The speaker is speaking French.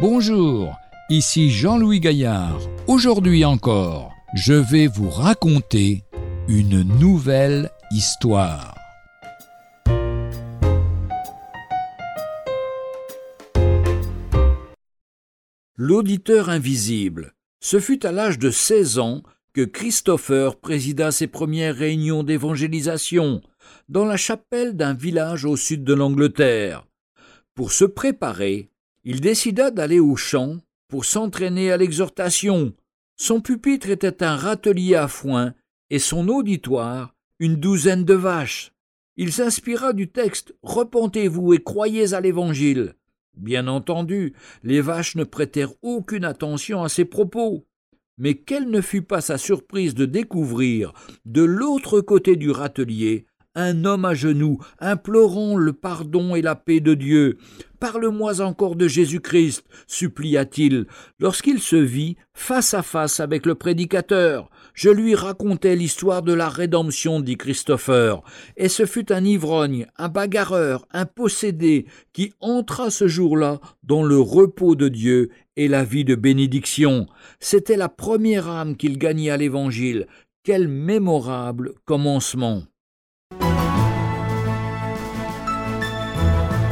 Bonjour, ici Jean-Louis Gaillard. Aujourd'hui encore, je vais vous raconter une nouvelle histoire. L'auditeur invisible. Ce fut à l'âge de 16 ans que Christopher présida ses premières réunions d'évangélisation dans la chapelle d'un village au sud de l'Angleterre. Pour se préparer, il décida d'aller au champ pour s'entraîner à l'exhortation. Son pupitre était un râtelier à foin et son auditoire une douzaine de vaches. Il s'inspira du texte Repentez-vous et croyez à l'Évangile. Bien entendu, les vaches ne prêtèrent aucune attention à ses propos. Mais quelle ne fut pas sa surprise de découvrir, de l'autre côté du râtelier, un homme à genoux, implorant le pardon et la paix de Dieu. Parle-moi encore de Jésus-Christ, supplia-t-il, lorsqu'il se vit face à face avec le prédicateur. Je lui racontai l'histoire de la rédemption, dit Christopher, et ce fut un ivrogne, un bagarreur, un possédé, qui entra ce jour-là dans le repos de Dieu et la vie de bénédiction. C'était la première âme qu'il gagnait à l'Évangile. Quel mémorable commencement.